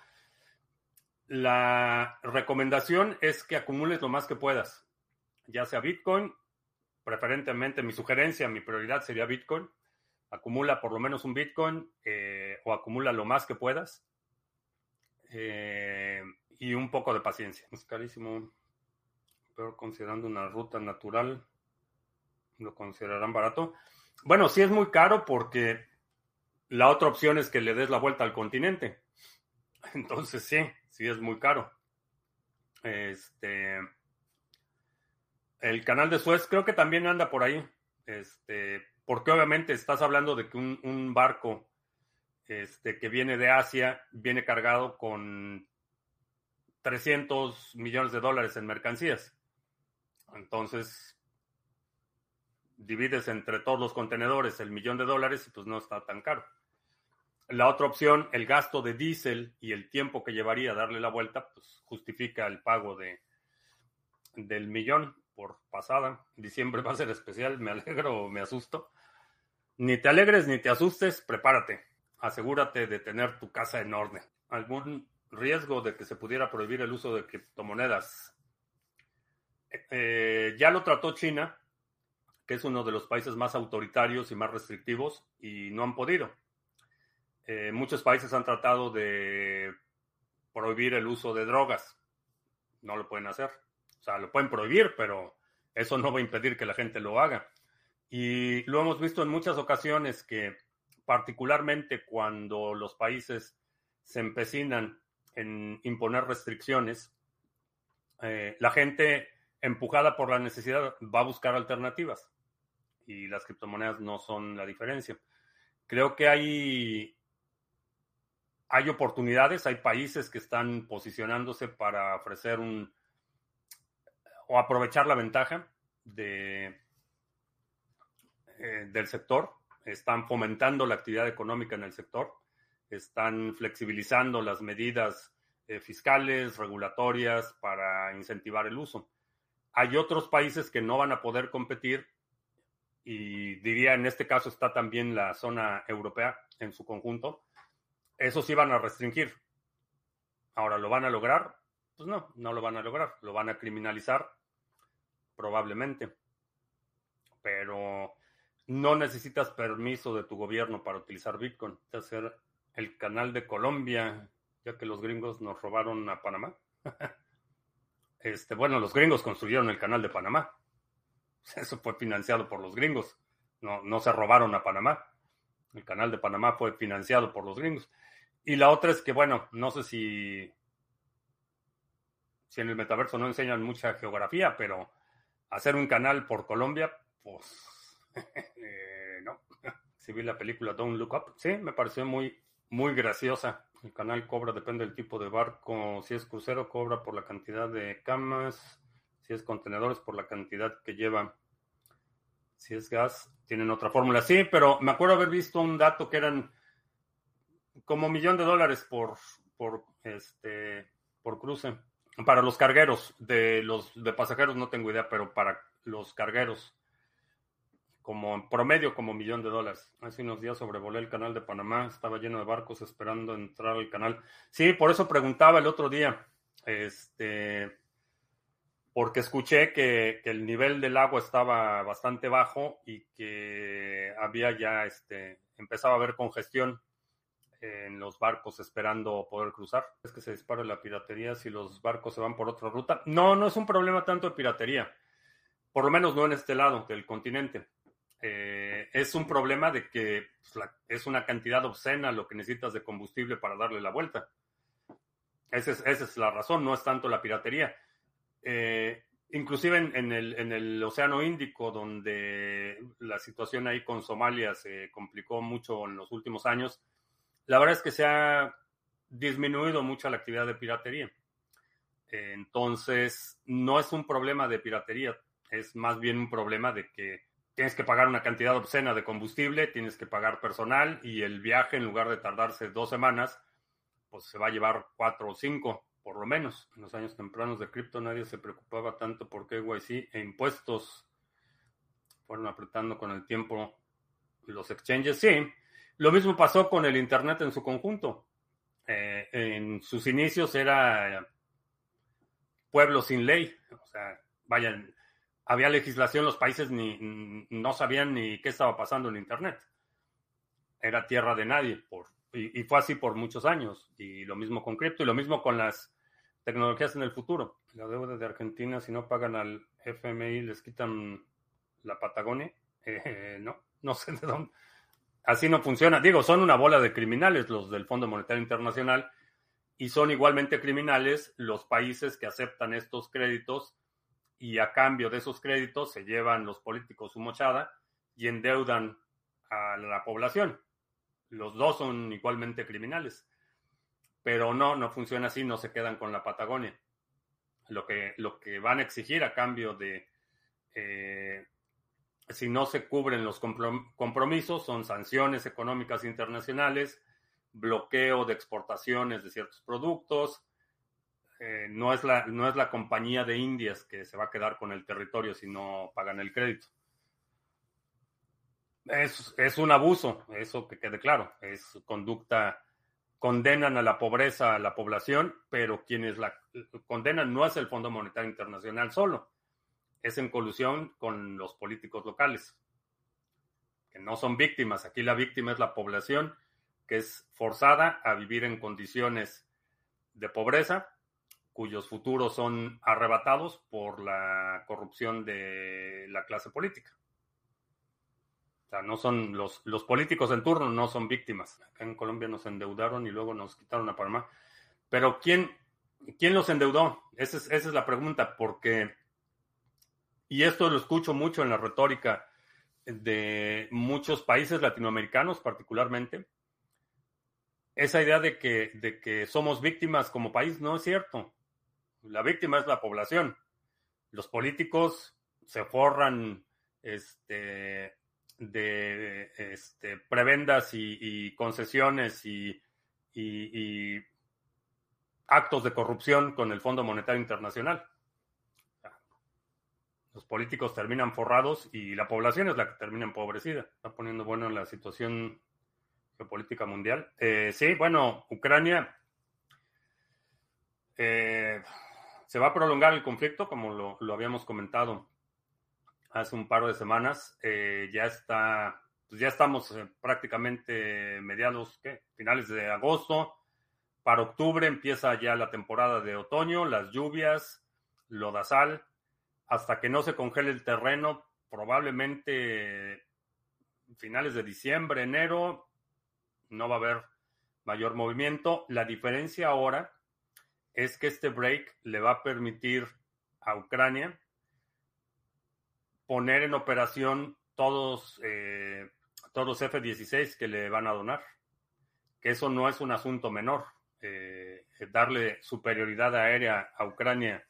La recomendación es que acumules lo más que puedas, ya sea Bitcoin, preferentemente mi sugerencia, mi prioridad sería Bitcoin. Acumula por lo menos un Bitcoin eh, o acumula lo más que puedas. Eh, y un poco de paciencia. Es carísimo, pero considerando una ruta natural, lo considerarán barato. Bueno, sí es muy caro porque la otra opción es que le des la vuelta al continente. Entonces sí, sí es muy caro. Este. El canal de Suez creo que también anda por ahí. Este, porque obviamente estás hablando de que un, barco este, que viene de Asia viene cargado con 300 millones de dólares en mercancías. Entonces, divides entre todos los contenedores el millón de dólares y pues no está tan caro. La otra opción, el gasto de diésel y el tiempo que llevaría a darle la vuelta, pues justifica el pago de, del millón por pasada. Diciembre va a ser especial, me alegro o me asusto. Ni te alegres ni te asustes, prepárate. Asegúrate de tener tu casa en orden. ¿Algún riesgo de que se pudiera prohibir el uso de criptomonedas? Eh, ya lo trató China, que es uno de los países más autoritarios y más restrictivos, y no han podido. Eh, muchos países han tratado de prohibir el uso de drogas. No lo pueden hacer. O sea, lo pueden prohibir, pero eso no va a impedir que la gente lo haga. Y lo hemos visto en muchas ocasiones que particularmente cuando los países se empecinan en imponer restricciones, eh, la gente empujada por la necesidad va a buscar alternativas y las criptomonedas no son la diferencia. Creo que hay hay oportunidades, hay países que están posicionándose para ofrecer un o aprovechar la ventaja eh, del sector. Están fomentando la actividad económica en el sector, están flexibilizando las medidas eh, fiscales, regulatorias para incentivar el uso. Hay otros países que no van a poder competir y diría en este caso está también la zona europea en su conjunto, eso sí van a restringir. Ahora, ¿lo van a lograr? Pues no, no lo van a lograr. Lo van a criminalizar, probablemente. Pero no necesitas permiso de tu gobierno para utilizar Bitcoin. Hacer el canal de Colombia, ya que los gringos nos robaron a Panamá. este, bueno, los gringos construyeron el canal de Panamá. Eso fue financiado por los gringos. No, no se robaron a Panamá. El canal de Panamá fue financiado por los gringos. Y la otra es que, bueno, no sé si, si en el metaverso no enseñan mucha geografía, pero hacer un canal por Colombia, pues eh, no. Si vi la película Don't Look Up, sí, me pareció muy, muy graciosa. El canal cobra, depende del tipo de barco. Si es crucero, cobra por la cantidad de camas. Si es contenedores, por la cantidad que lleva. Si es gas, tienen otra fórmula. Sí, pero me acuerdo haber visto un dato que eran como millón de dólares por, por, este, por cruce. Para los cargueros, de los de pasajeros no tengo idea, pero para los cargueros, como promedio, como millón de dólares. Hace unos días sobrevolé el canal de Panamá, estaba lleno de barcos esperando entrar al canal. Sí, por eso preguntaba el otro día, este, porque escuché que, el nivel del agua estaba bastante bajo y que había ya, este, empezaba a haber congestión en los barcos esperando poder cruzar. Es que se dispara la piratería si los barcos se van por otra ruta. No, no es un problema tanto de piratería. Por lo menos no en este lado del continente. Eh, es un problema de que pues, es una cantidad obscena lo que necesitas de combustible para darle la vuelta. Esa es, esa es la razón, no es tanto la piratería. Eh, inclusive en, el, en el Océano Índico, donde la situación ahí con Somalia se complicó mucho en los últimos años, la verdad es que se ha disminuido mucho la actividad de piratería. Entonces, no es un problema de piratería, es más bien un problema de que tienes que pagar una cantidad obscena de combustible, tienes que pagar personal y el viaje, en lugar de tardarse dos semanas, pues se va a llevar cuatro o cinco, por lo menos. En los años tempranos de cripto nadie se preocupaba tanto por KYC e impuestos. Fueron apretando con el tiempo los exchanges, sí, lo mismo pasó con el Internet en su conjunto. Eh, en sus inicios era pueblo sin ley. O sea, vayan, había legislación, los países ni, no sabían ni qué estaba pasando en Internet. Era tierra de nadie. Por, y, fue así por muchos años. Y lo mismo con cripto y lo mismo con las tecnologías en el futuro. La deuda de Argentina, si no pagan al FMI, les quitan la Patagonia. Eh, no, no sé de dónde así no funciona. Digo, son una bola de criminales los del Fondo Monetario Internacional y son igualmente criminales los países que aceptan estos créditos y a cambio de esos créditos se llevan los políticos su mochada y endeudan a la población. Los dos son igualmente criminales. Pero no, no funciona así, no se quedan con la Patagonia. Lo que, lo que van a exigir a cambio de eh, si no se cubren los compromisos, son sanciones económicas internacionales, bloqueo de exportaciones de ciertos productos. Eh, no, es la, no es la compañía de Indias que se va a quedar con el territorio si no pagan el crédito. Es, es un abuso, eso que quede claro. Es conducta, condenan a la pobreza a la población, pero quienes la condenan no es el Fondo Monetario Internacional solo es en colusión con los políticos locales, que no son víctimas. Aquí la víctima es la población que es forzada a vivir en condiciones de pobreza, cuyos futuros son arrebatados por la corrupción de la clase política. O sea, no son los, los políticos en turno, no son víctimas. Acá en Colombia nos endeudaron y luego nos quitaron a Panamá. Pero ¿quién, quién los endeudó? Esa es, esa es la pregunta, porque y esto lo escucho mucho en la retórica de muchos países latinoamericanos particularmente, esa idea de que, de que somos víctimas como país no es cierto. La víctima es la población. Los políticos se forran este, de este, prebendas y, concesiones y, actos de corrupción con el Fondo Monetario Internacional los políticos terminan forrados y la población es la que termina empobrecida. Está poniendo bueno la situación geopolítica mundial. Eh, sí, bueno, Ucrania eh, se va a prolongar el conflicto, como lo, habíamos comentado hace un par de semanas. Eh, ya está, pues ya estamos prácticamente mediados, finales de agosto. Para octubre empieza ya la temporada de otoño, las lluvias, lodazal hasta que no se congele el terreno, probablemente finales de diciembre, enero, no va a haber mayor movimiento. La diferencia ahora es que este break le va a permitir a Ucrania poner en operación todos, eh, todos los F-16 que le van a donar. Que eso no es un asunto menor. Eh, darle superioridad aérea a Ucrania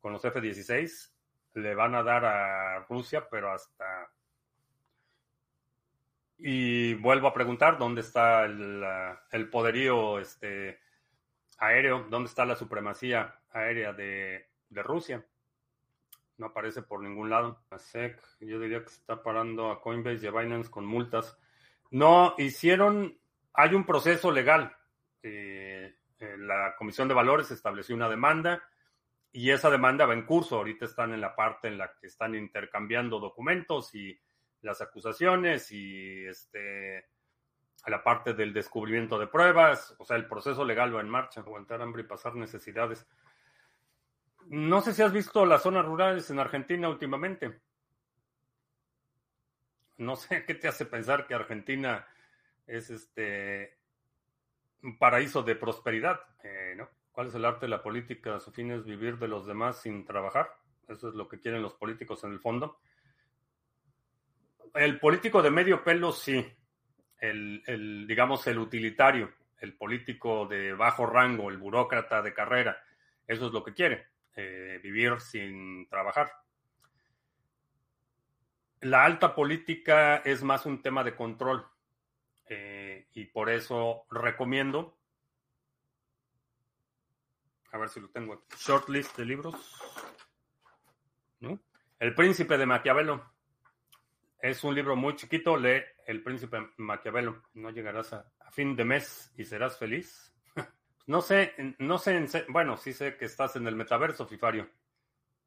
con los F-16 le van a dar a Rusia, pero hasta... Y vuelvo a preguntar, ¿dónde está el, poderío este, aéreo? ¿Dónde está la supremacía aérea de, de Rusia? No aparece por ningún lado. La SEC, yo diría que se está parando a Coinbase y a Binance con multas. No, hicieron, hay un proceso legal. Eh, eh, la Comisión de Valores estableció una demanda y esa demanda va en curso. Ahorita están en la parte en la que están intercambiando documentos y las acusaciones y este a la parte del descubrimiento de pruebas, o sea, el proceso legal va en marcha, aguantar hambre y pasar necesidades. No sé si has visto las zonas rurales en Argentina últimamente. No sé qué te hace pensar que Argentina es este un paraíso de prosperidad, eh, ¿no? ¿Cuál es el arte de la política? Su fin es vivir de los demás sin trabajar. Eso es lo que quieren los políticos en el fondo. El político de medio pelo, sí. El, digamos, el utilitario, el político de bajo rango, el burócrata de carrera, eso es lo que quiere, eh, vivir sin trabajar. La alta política es más un tema de control eh, y por eso recomiendo a ver si lo tengo aquí. Shortlist de libros. El Príncipe de Maquiavelo. Es un libro muy chiquito. Lee El Príncipe Maquiavelo. No llegarás a, fin de mes y serás feliz. No sé, no sé, bueno, sí sé que estás en el metaverso, Fifario.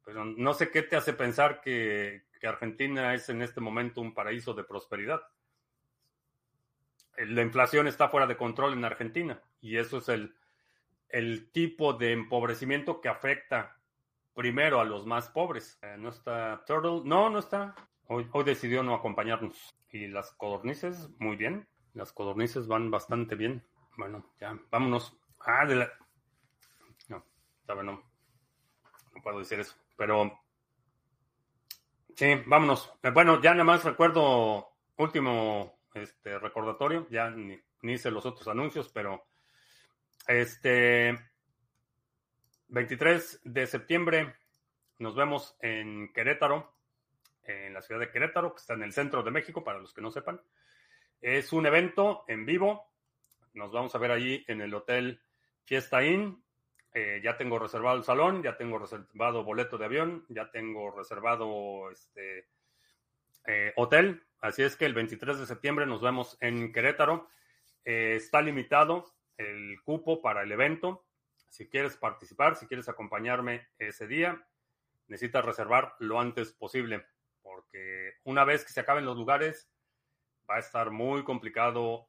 Pero no sé qué te hace pensar que, Argentina es en este momento un paraíso de prosperidad. La inflación está fuera de control en Argentina y eso es el, tipo de empobrecimiento que afecta primero a los más pobres. Eh, no está Turtle, no, no está. Hoy decidió no acompañarnos. Y las codornices, muy bien. Las codornices van bastante bien. Bueno, ya, vámonos. Ah, de la... No, todavía no. No puedo decir eso. Pero... Sí, vámonos. Eh, bueno, ya nada más recuerdo, último este, recordatorio, ya ni, ni hice los otros anuncios, pero este 23 de septiembre nos vemos en Querétaro, en la ciudad de Querétaro, que está en el centro de México, para los que no sepan. Es un evento en vivo. Nos vamos a ver allí en el Hotel Fiesta Inn. Eh, ya tengo reservado el salón, ya tengo reservado boleto de avión, ya tengo reservado este eh, hotel. Así es que el 23 de septiembre nos vemos en Querétaro. Eh, está limitado el cupo para el evento. Si quieres participar, si quieres acompañarme ese día, necesitas reservar lo antes posible, porque una vez que se acaben los lugares, va a estar muy complicado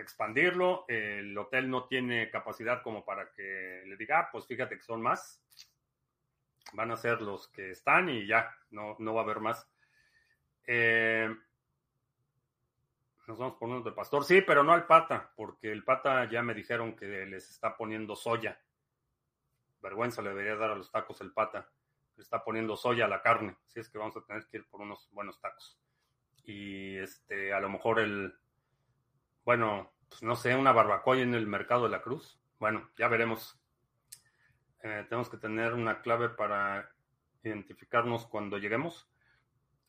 expandirlo. El hotel no tiene capacidad como para que le diga, ah, pues fíjate que son más. Van a ser los que están y ya, no, no va a haber más. Eh, nos vamos por unos de pastor. Sí, pero no al pata, porque el pata ya me dijeron que les está poniendo soya. Vergüenza le debería dar a los tacos el pata. Le está poniendo soya a la carne. Así es que vamos a tener que ir por unos buenos tacos. Y este, a lo mejor el. Bueno, pues no sé, una barbacoa en el mercado de la cruz. Bueno, ya veremos. Eh, tenemos que tener una clave para identificarnos cuando lleguemos.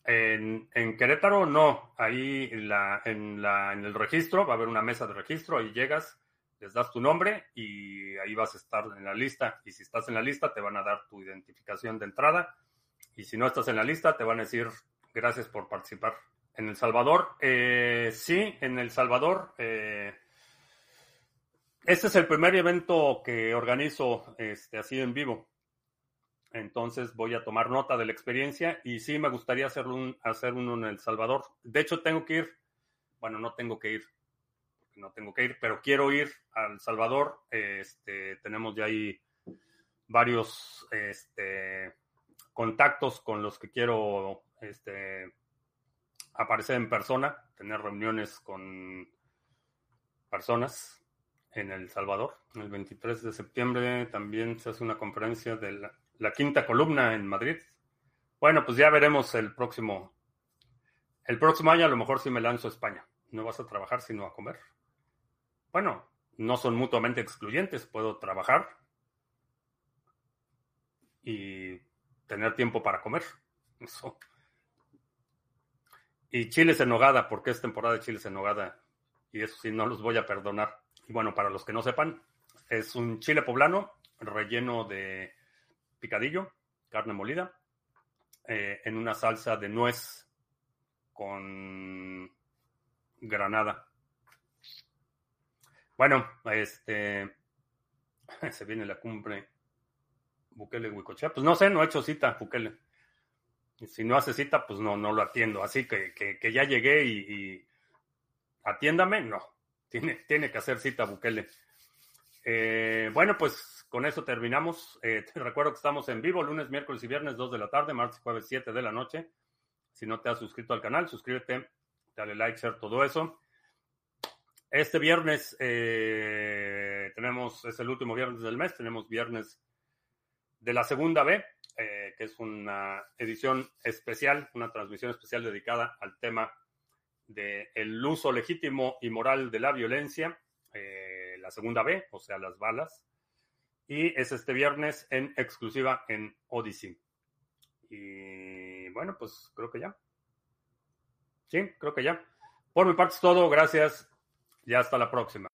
En, Querétaro no, ahí en, el registro va a haber una mesa de registro, ahí llegas, les das tu nombre y ahí vas a estar en la lista. Y si estás en la lista te van a dar tu identificación de entrada y si no estás en la lista te van a decir gracias por participar. En El Salvador, eh, sí, en El Salvador. Eh, este es el primer evento que organizo este, así en vivo. Entonces voy a tomar nota de la experiencia y sí me gustaría hacer, hacer uno en El Salvador. De hecho, tengo que ir. Bueno, no tengo que ir, no tengo que ir, pero quiero ir a El Salvador. Este, tenemos ya ahí varios este, contactos con los que quiero este, aparecer en persona, tener reuniones con personas en El Salvador. El 23 de septiembre también se hace una conferencia de la, la quinta columna en Madrid. Bueno, pues ya veremos el próximo. El próximo año a lo mejor sí me lanzo a España. No vas a trabajar sino a comer. Bueno, no son mutuamente excluyentes. Puedo trabajar y tener tiempo para comer. Eso. Y chiles en nogada, porque es temporada de chiles en nogada. Y eso sí, no los voy a perdonar. Y bueno, para los que no sepan, es un chile poblano relleno de picadillo, carne molida, eh, en una salsa de nuez con granada. Bueno, este se viene la cumbre Bukele Huicochea. Pues no sé, no he hecho cita, Bukele. Si no hace cita, pues no, no lo atiendo. Así que, que, ya llegué y, atiéndame, no. Tiene, tiene que hacer cita Bukele. Eh, bueno, pues con eso terminamos. Eh, te recuerdo que estamos en vivo lunes, miércoles y viernes, 2 de la tarde, martes y jueves, 7 de la noche. Si no te has suscrito al canal, suscríbete, dale like, share, todo eso. Este viernes eh, tenemos, es el último viernes del mes, tenemos viernes de la segunda B, eh, que es una edición especial, una transmisión especial dedicada al tema del el uso legítimo y moral de la violencia, eh, la segunda B, o sea, las balas. Y es este viernes en exclusiva en Odyssey. Y bueno, pues creo que ya. Sí, creo que ya. Por mi parte es todo. Gracias y hasta la próxima.